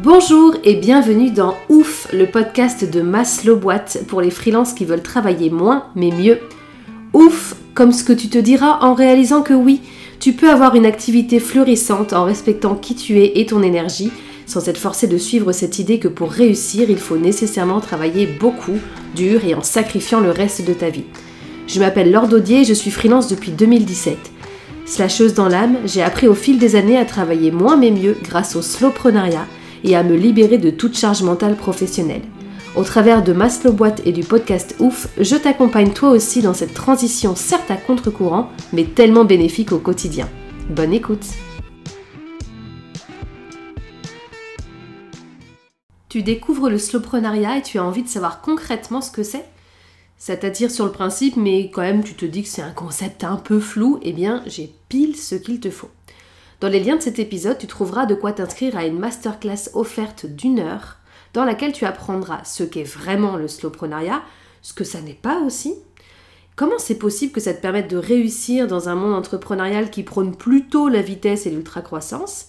Bonjour et bienvenue dans Ouf, le podcast de Maslow Boîte pour les freelances qui veulent travailler moins mais mieux. Ouf, comme ce que tu te diras en réalisant que oui, tu peux avoir une activité florissante en respectant qui tu es et ton énergie, sans être forcé de suivre cette idée que pour réussir, il faut nécessairement travailler beaucoup, dur et en sacrifiant le reste de ta vie. Je m'appelle Laure Daudier et je suis freelance depuis 2017. Slasheuse dans l'âme, j'ai appris au fil des années à travailler moins mais mieux grâce au slowprenariat et à me libérer de toute charge mentale professionnelle. Au travers de Maslow Boîte et du podcast Ouf, je t'accompagne toi aussi dans cette transition certes à contre-courant, mais tellement bénéfique au quotidien. Bonne écoute Tu découvres le slowprenariat et tu as envie de savoir concrètement ce que c'est? Ça t'attire sur le principe, mais quand même tu te dis que c'est un concept un peu flou, eh bien j'ai pile ce qu'il te faut. Dans les liens de cet épisode, tu trouveras de quoi t'inscrire à une masterclass offerte d'une heure dans laquelle tu apprendras ce qu'est vraiment le slowprenariat, ce que ça n'est pas aussi, comment c'est possible que ça te permette de réussir dans un monde entrepreneurial qui prône plutôt la vitesse et l'ultra-croissance,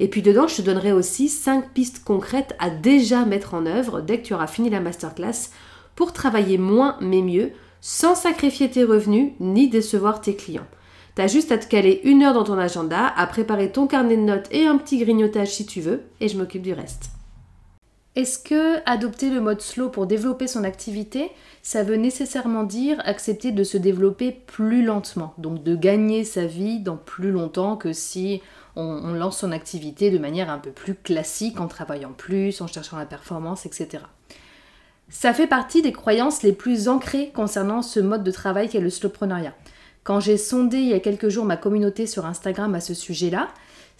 et puis dedans, je te donnerai aussi 5 pistes concrètes à déjà mettre en œuvre dès que tu auras fini la masterclass pour travailler moins mais mieux, sans sacrifier tes revenus ni décevoir tes clients. T'as juste à te caler une heure dans ton agenda, à préparer ton carnet de notes et un petit grignotage si tu veux, et je m'occupe du reste. Est-ce que adopter le mode slow pour développer son activité, ça veut nécessairement dire accepter de se développer plus lentement, donc de gagner sa vie dans plus longtemps que si on, lance son activité de manière un peu plus classique, en travaillant plus, en cherchant la performance, etc. Ça fait partie des croyances les plus ancrées concernant ce mode de travail qu'est le slowpreneuriat. Quand j'ai sondé il y a quelques jours ma communauté sur Instagram à ce sujet-là,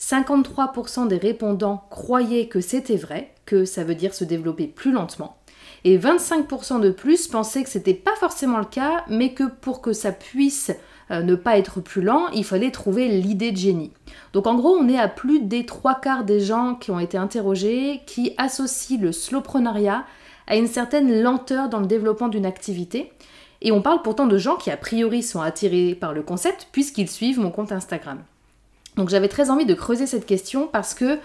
53% des répondants croyaient que c'était vrai, que ça veut dire se développer plus lentement. Et 25% de plus pensaient que c'était pas forcément le cas, mais que pour que ça puisse euh, ne pas être plus lent, il fallait trouver l'idée de génie. Donc en gros, on est à plus des trois quarts des gens qui ont été interrogés qui associent le slowprenariat à une certaine lenteur dans le développement d'une activité et on parle pourtant de gens qui a priori sont attirés par le concept puisqu'ils suivent mon compte Instagram. Donc j'avais très envie de creuser cette question parce que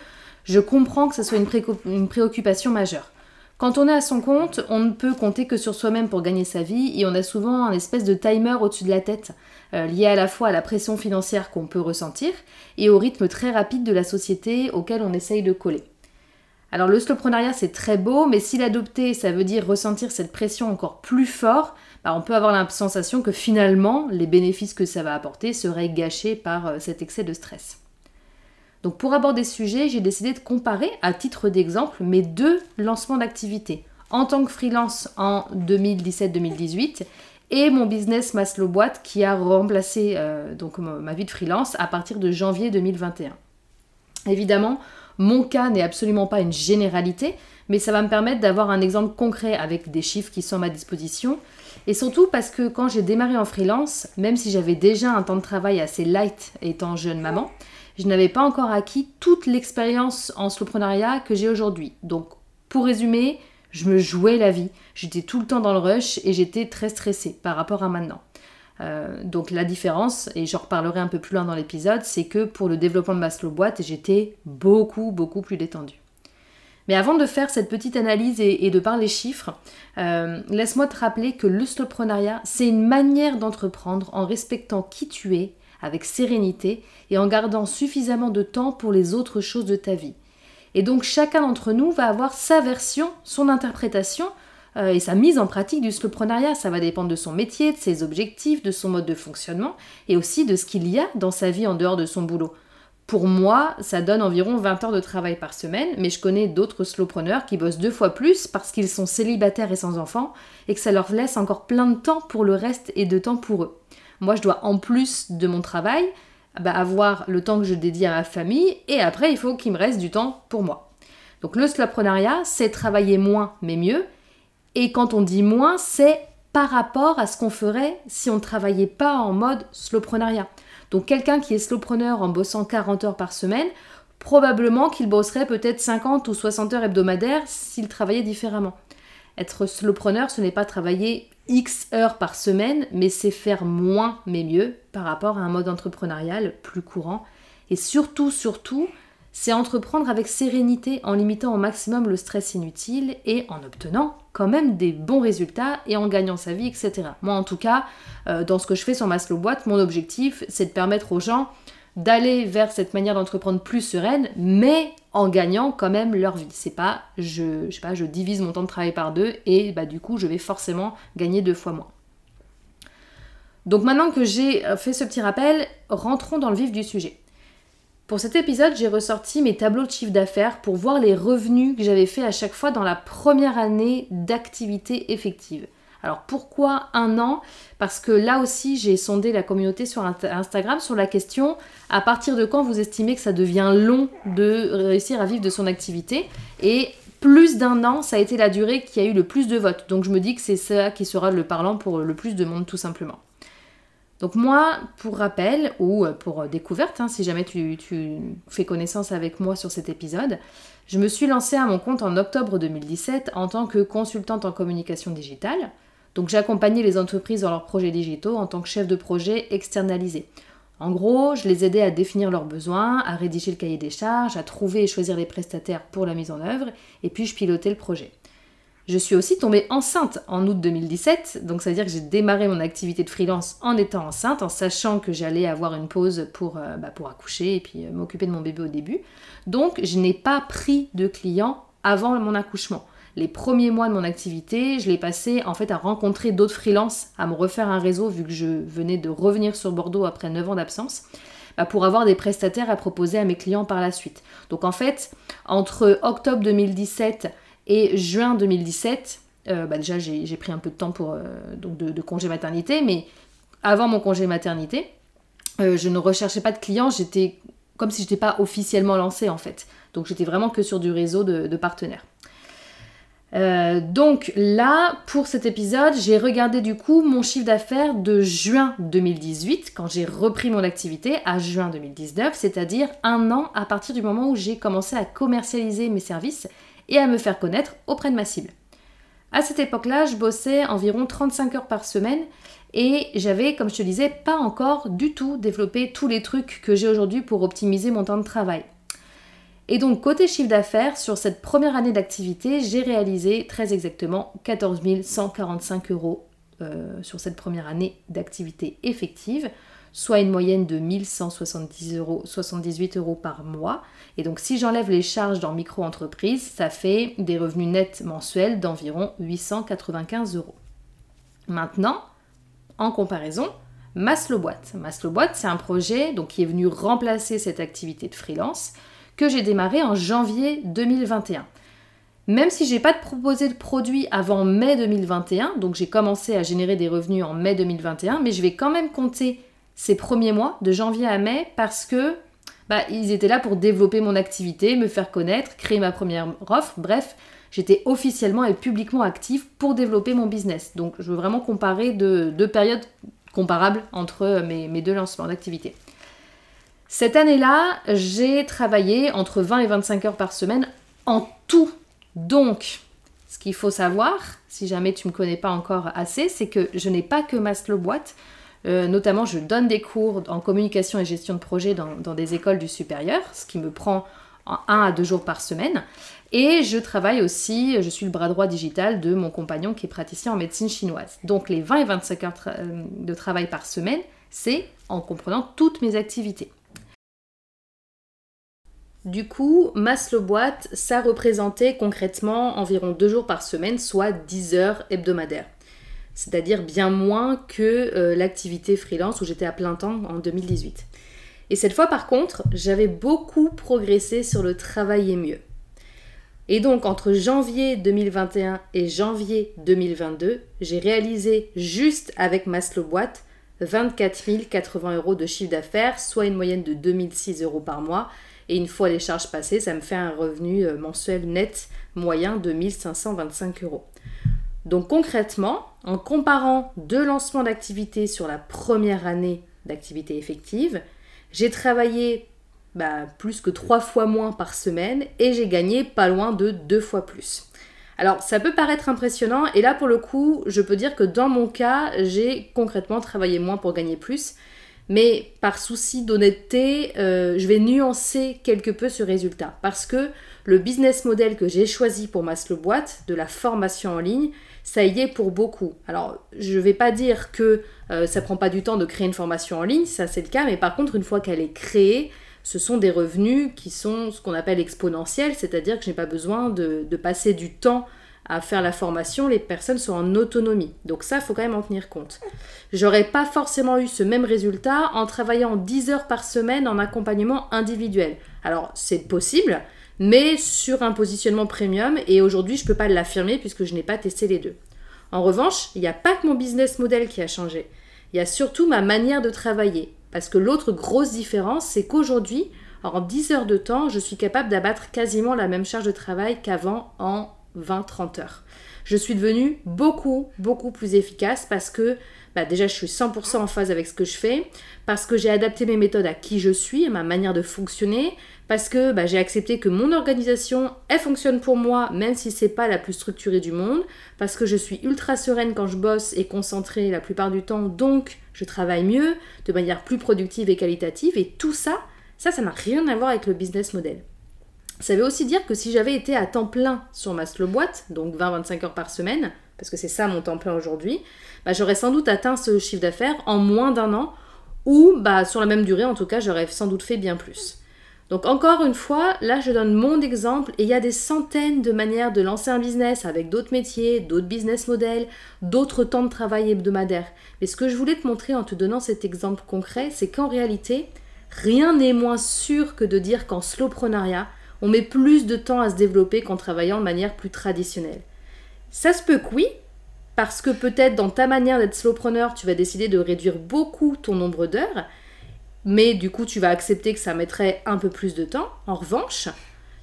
je comprends que ce soit une, préoccupation majeure. Quand on est à son compte, on ne peut compter que sur soi-même pour gagner sa vie et on a souvent un espèce de timer au-dessus de la tête, euh, lié à la fois à la pression financière qu'on peut ressentir et au rythme très rapide de la société auquel on essaye de coller. Alors le slowprenariat c'est très beau, mais si l'adopter ça veut dire ressentir cette pression encore plus fort, bah, on peut avoir la sensation que finalement, les bénéfices que ça va apporter seraient gâchés par euh, cet excès de stress. Donc pour aborder ce sujet, j'ai décidé de comparer, à titre d'exemple, mes deux lancements d'activité. En tant que freelance en 2017-2018 et mon business Maslow Boîte qui a remplacé euh, donc ma vie de freelance à partir de janvier 2021. Évidemment, mon cas n'est absolument pas une généralité, mais ça va me permettre d'avoir un exemple concret avec des chiffres qui sont à ma disposition. Et surtout parce que quand j'ai démarré en freelance, même si j'avais déjà un temps de travail assez light étant jeune maman, je n'avais pas encore acquis toute l'expérience en slowpreneuriat que j'ai aujourd'hui. Donc, pour résumer, je me jouais la vie. J'étais tout le temps dans le rush et j'étais très stressée par rapport à maintenant. Euh, donc la différence, et j'en reparlerai un peu plus loin dans l'épisode, c'est que pour le développement de Maslow Boîte, j'étais beaucoup, beaucoup plus détendue. Mais avant de faire cette petite analyse et, de parler chiffres, euh, laisse-moi te rappeler que le slowprenariat, c'est une manière d'entreprendre en respectant qui tu es, avec sérénité et en gardant suffisamment de temps pour les autres choses de ta vie. Et donc chacun d'entre nous va avoir sa version, son interprétation euh, et sa mise en pratique du slowprenariat. Ça va dépendre de son métier, de ses objectifs, de son mode de fonctionnement et aussi de ce qu'il y a dans sa vie en dehors de son boulot. Pour moi, ça donne environ 20 heures de travail par semaine, mais je connais d'autres slowpreneurs qui bossent deux fois plus parce qu'ils sont célibataires et sans enfants et que ça leur laisse encore plein de temps pour le reste et de temps pour eux. Moi, je dois en plus de mon travail bah, avoir le temps que je dédie à ma famille et après, il faut qu'il me reste du temps pour moi. Donc le slowprenariat, c'est travailler moins mais mieux et quand on dit moins, c'est par rapport à ce qu'on ferait si on ne travaillait pas en mode slowprenariat. Donc quelqu'un qui est slowpreneur en bossant 40 heures par semaine, probablement qu'il bosserait peut-être 50 ou 60 heures hebdomadaires s'il travaillait différemment. Être slowpreneur, ce n'est pas travailler X heures par semaine, mais c'est faire moins mais mieux par rapport à un mode entrepreneurial plus courant. Et surtout, surtout, c'est entreprendre avec sérénité en limitant au maximum le stress inutile et en obtenant quand même des bons résultats et en gagnant sa vie, etc. Moi en tout cas, euh, dans ce que je fais sur Maslow Boîte, mon objectif c'est de permettre aux gens d'aller vers cette manière d'entreprendre plus sereine, mais en gagnant quand même leur vie. C'est pas je, je sais pas, je divise mon temps de travail par deux et bah du coup je vais forcément gagner deux fois moins. Donc maintenant que j'ai euh, fait ce petit rappel, rentrons dans le vif du sujet. Pour cet épisode, j'ai ressorti mes tableaux de chiffre d'affaires pour voir les revenus que j'avais fait à chaque fois dans la première année d'activité effective. Alors pourquoi un an? Parce que là aussi j'ai sondé la communauté sur Instagram sur la question à partir de quand vous estimez que ça devient long de réussir à vivre de son activité? Et plus d'un an, ça a été la durée qui a eu le plus de votes. Donc je me dis que c'est ça qui sera le parlant pour le plus de monde tout simplement. Donc moi, pour rappel, ou euh, pour euh, découverte, hein, si jamais tu, fais connaissance avec moi sur cet épisode, je me suis lancée à mon compte en octobre 2017 en tant que consultante en communication digitale. Donc j'accompagnais les entreprises dans leurs projets digitaux en tant que chef de projet externalisé. En gros, je les aidais à définir leurs besoins, à rédiger le cahier des charges, à trouver et choisir les prestataires pour la mise en œuvre, et puis je pilotais le projet. Je suis aussi tombée enceinte en août 2017, donc ça veut dire que j'ai démarré mon activité de freelance en étant enceinte, en sachant que j'allais avoir une pause pour, euh, bah, accoucher et puis euh, m'occuper de mon bébé au début. Donc je n'ai pas pris de clients avant mon accouchement. Les premiers mois de mon activité, je l'ai passé en fait à rencontrer d'autres freelances, à me refaire un réseau vu que je venais de revenir sur Bordeaux après 9 ans d'absence bah, pour avoir des prestataires à proposer à mes clients par la suite. Donc en fait, entre octobre 2017 et juin 2017, euh, bah déjà j'ai pris un peu de temps pour, euh, de, congé maternité, mais avant mon congé maternité, euh, je ne recherchais pas de clients, j'étais comme si je n'étais pas officiellement lancée en fait. Donc j'étais vraiment que sur du réseau de partenaires. donc là, pour cet épisode, j'ai regardé du coup mon chiffre d'affaires de juin 2018, quand j'ai repris mon activité, à juin 2019, c'est-à-dire un an à partir du moment où j'ai commencé à commercialiser mes services et à me faire connaître auprès de ma cible. À cette époque-là, je bossais environ 35 heures par semaine et j'avais, comme je te disais, pas encore du tout développé tous les trucs que j'ai aujourd'hui pour optimiser mon temps de travail. Et donc, côté chiffre d'affaires, sur cette première année d'activité, j'ai réalisé très exactement 14 145 euros euh, sur cette première année d'activité effective, soit une moyenne de 1178 euros, 78 euros par mois. Et donc si j'enlève les charges dans micro-entreprise, ça fait des revenus nets mensuels d'environ 895 euros. Maintenant, en comparaison, Maslow Boîte. Maslow Boîte, c'est un projet donc, qui est venu remplacer cette activité de freelance que j'ai démarré en janvier 2021. Même si j'ai pas proposé de produit avant mai 2021, donc j'ai commencé à générer des revenus en mai 2021, mais je vais quand même compter ces premiers mois, de janvier à mai, parce que bah, ils étaient là pour développer mon activité, me faire connaître, créer ma première offre, bref, j'étais officiellement et publiquement active pour développer mon business. Donc je veux vraiment comparer deux, périodes comparables entre mes, mes deux lancements d'activité. Cette année-là, j'ai travaillé entre 20 et 25 heures par semaine en tout. Donc, ce qu'il faut savoir, si jamais tu ne me connais pas encore assez, c'est que je n'ai pas que ma slow boîte. Euh, notamment, je donne des cours en communication et gestion de projet dans, des écoles du supérieur, ce qui me prend un à deux jours par semaine. Et je travaille aussi, je suis le bras droit digital de mon compagnon qui est praticien en médecine chinoise. Donc les 20 et 25 heures euh, de travail par semaine, c'est en comprenant toutes mes activités. Du coup, ma slow boîte, ça représentait concrètement environ deux jours par semaine, soit 10 heures hebdomadaires c'est-à-dire bien moins que euh, l'activité freelance où j'étais à plein temps en 2018. Et cette fois par contre, j'avais beaucoup progressé sur le travailler mieux. Et donc entre janvier 2021 et janvier 2022, j'ai réalisé juste avec ma slow boîte 24 080 euros de chiffre d'affaires, soit une moyenne de 2006 euros par mois. Et une fois les charges passées, ça me fait un revenu euh, mensuel net moyen de 1525 euros. Donc concrètement, en comparant deux lancements d'activité sur la première année d'activité effective, j'ai travaillé bah, plus que trois fois moins par semaine et j'ai gagné pas loin de deux fois plus. Alors ça peut paraître impressionnant et là pour le coup je peux dire que dans mon cas j'ai concrètement travaillé moins pour gagner plus. Mais par souci d'honnêteté, euh, je vais nuancer quelque peu ce résultat. Parce que le business model que j'ai choisi pour ma slow boîte, de la formation en ligne, ça y est pour beaucoup. Alors, je ne vais pas dire que euh, ça prend pas du temps de créer une formation en ligne, ça c'est le cas, mais par contre, une fois qu'elle est créée, ce sont des revenus qui sont ce qu'on appelle exponentiels, c'est-à-dire que je n'ai pas besoin de, passer du temps à faire la formation, les personnes sont en autonomie. Donc ça, il faut quand même en tenir compte. J'aurais pas forcément eu ce même résultat en travaillant 10 heures par semaine en accompagnement individuel. Alors c'est possible, mais sur un positionnement premium, et aujourd'hui je ne peux pas l'affirmer puisque je n'ai pas testé les deux. En revanche, il n'y a pas que mon business model qui a changé, il y a surtout ma manière de travailler. Parce que l'autre grosse différence, c'est qu'aujourd'hui, en 10 heures de temps, je suis capable d'abattre quasiment la même charge de travail qu'avant en 20-30 heures. Je suis devenue beaucoup, beaucoup plus efficace parce que bah, déjà je suis 100% en phase avec ce que je fais, parce que j'ai adapté mes méthodes à qui je suis, à ma manière de fonctionner, parce que bah, j'ai accepté que mon organisation, elle fonctionne pour moi, même si c'est pas la plus structurée du monde, parce que je suis ultra sereine quand je bosse et concentrée la plupart du temps, donc je travaille mieux, de manière plus productive et qualitative, et tout ça, ça, ça n'a rien à voir avec le business model. Ça veut aussi dire que si j'avais été à temps plein sur ma slow boîte, donc 20-25 heures par semaine, parce que c'est ça mon temps plein aujourd'hui, bah, j'aurais sans doute atteint ce chiffre d'affaires en moins d'un an, ou bah, sur la même durée en tout cas, j'aurais sans doute fait bien plus. Donc encore une fois, là je donne mon exemple et il y a des centaines de manières de lancer un business avec d'autres métiers, d'autres business models, d'autres temps de travail hebdomadaires. Mais ce que je voulais te montrer en te donnant cet exemple concret, c'est qu'en réalité, rien n'est moins sûr que de dire qu'en slowprenariat, on met plus de temps à se développer qu'en travaillant de manière plus traditionnelle. Ça se peut que oui, parce que peut-être dans ta manière d'être slowpreneur, tu vas décider de réduire beaucoup ton nombre d'heures, mais du coup tu vas accepter que ça mettrait un peu plus de temps. En revanche,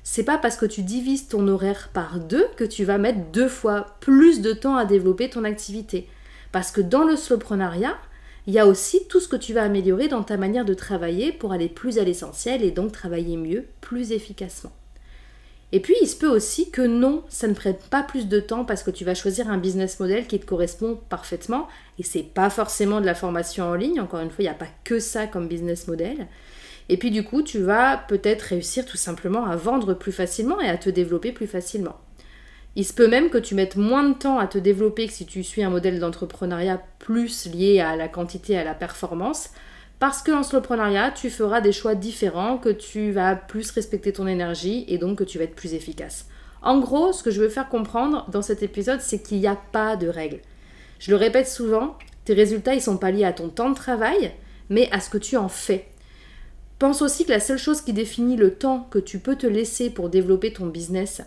c'est pas parce que tu divises ton horaire par deux que tu vas mettre deux fois plus de temps à développer ton activité. Parce que dans le slowprenariat, il y a aussi tout ce que tu vas améliorer dans ta manière de travailler pour aller plus à l'essentiel et donc travailler mieux, plus efficacement. Et puis, il se peut aussi que non, ça ne prenne pas plus de temps parce que tu vas choisir un business model qui te correspond parfaitement. Et c'est pas forcément de la formation en ligne. Encore une fois, il n'y a pas que ça comme business model. Et puis, du coup, tu vas peut-être réussir tout simplement à vendre plus facilement et à te développer plus facilement. Il se peut même que tu mettes moins de temps à te développer que si tu suis un modèle d'entrepreneuriat plus lié à la quantité et à la performance. Parce qu'en slowprenariat, tu feras des choix différents, que tu vas plus respecter ton énergie et donc que tu vas être plus efficace. En gros, ce que je veux faire comprendre dans cet épisode, c'est qu'il n'y a pas de règle. Je le répète souvent, tes résultats, ils sont pas liés à ton temps de travail, mais à ce que tu en fais. Pense aussi que la seule chose qui définit le temps que tu peux te laisser pour développer ton business,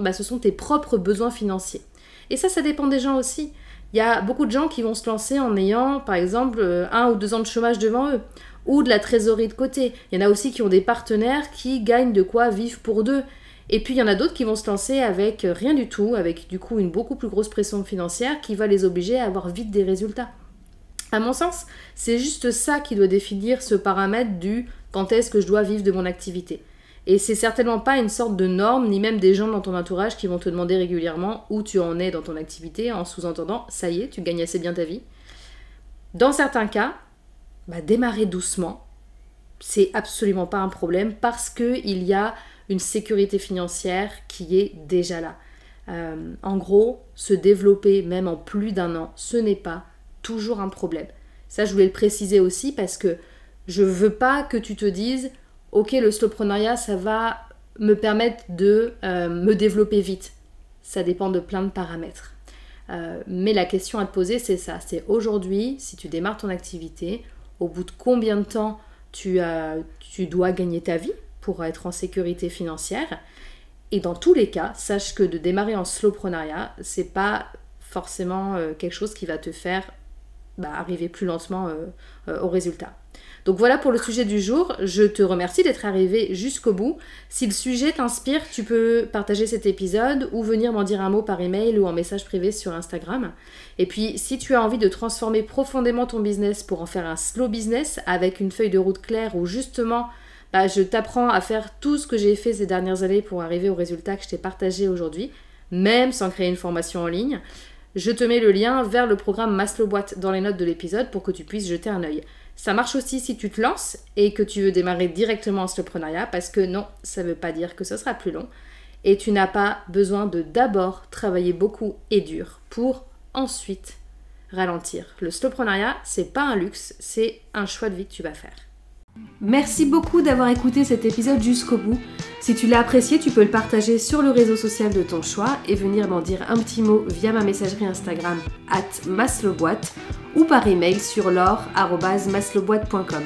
bah, ce sont tes propres besoins financiers. Et ça, ça dépend des gens aussi. Il y a beaucoup de gens qui vont se lancer en ayant, par exemple, euh, un ou deux ans de chômage devant eux, ou de la trésorerie de côté. Il y en a aussi qui ont des partenaires qui gagnent de quoi vivre pour deux. Et puis il y en a d'autres qui vont se lancer avec euh, rien du tout, avec du coup une beaucoup plus grosse pression financière qui va les obliger à avoir vite des résultats. À mon sens, c'est juste ça qui doit définir ce paramètre du quand est-ce que je dois vivre de mon activité. Et c'est certainement pas une sorte de norme, ni même des gens dans ton entourage qui vont te demander régulièrement où tu en es dans ton activité, en sous-entendant ça y est, tu gagnes assez bien ta vie. Dans certains cas, bah, démarrer doucement, c'est absolument pas un problème parce qu'il y a une sécurité financière qui est déjà là. Euh, en gros, se développer même en plus d'un an, ce n'est pas toujours un problème. Ça, je voulais le préciser aussi parce que je veux pas que tu te dises ok, le slowpreneuriat, ça va me permettre de euh, me développer vite. Ça dépend de plein de paramètres. Euh, mais la question à te poser, c'est ça. C'est aujourd'hui, si tu démarres ton activité, au bout de combien de temps tu, tu dois gagner ta vie pour être en sécurité financière? Et dans tous les cas, sache que de démarrer en slowpreneuriat, c'est pas forcément euh, quelque chose qui va te faire bah, arriver plus lentement au résultat. Donc voilà pour le sujet du jour. Je te remercie d'être arrivé jusqu'au bout. Si le sujet t'inspire, tu peux partager cet épisode ou venir m'en dire un mot par email ou en message privé sur Instagram. Et puis si tu as envie de transformer profondément ton business pour en faire un slow business avec une feuille de route claire où justement bah, je t'apprends à faire tout ce que j'ai fait ces dernières années pour arriver au résultat que je t'ai partagé aujourd'hui, même sans créer une formation en ligne. Je te mets le lien vers le programme Maslow Boîte dans les notes de l'épisode pour que tu puisses jeter un œil. Ça marche aussi si tu te lances et que tu veux démarrer directement en slowpreneuriat parce que non, ça ne veut pas dire que ce sera plus long. Et tu n'as pas besoin de d'abord travailler beaucoup et dur pour ensuite ralentir. Le slowpreneuriat, c'est pas un luxe, c'est un choix de vie que tu vas faire. Merci beaucoup d'avoir écouté cet épisode jusqu'au bout. Si tu l'as apprécié, tu peux le partager sur le réseau social de ton choix et venir m'en dire un petit mot via ma messagerie Instagram at maslowboîte ou par email sur l'or.maslowboîte.com.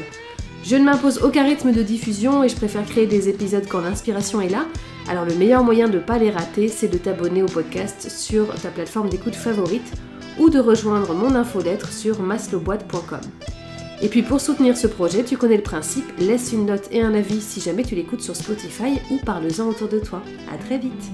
Je ne m'impose aucun rythme de diffusion et je préfère créer des épisodes quand l'inspiration est là. Alors le meilleur moyen de ne pas les rater, c'est de t'abonner au podcast sur ta plateforme d'écoute favorite ou de rejoindre mon infolettre sur maslowboîte.com. Et puis pour soutenir ce projet, tu connais le principe, laisse une note et un avis si jamais tu l'écoutes sur Spotify ou parle-en autour de toi. A très vite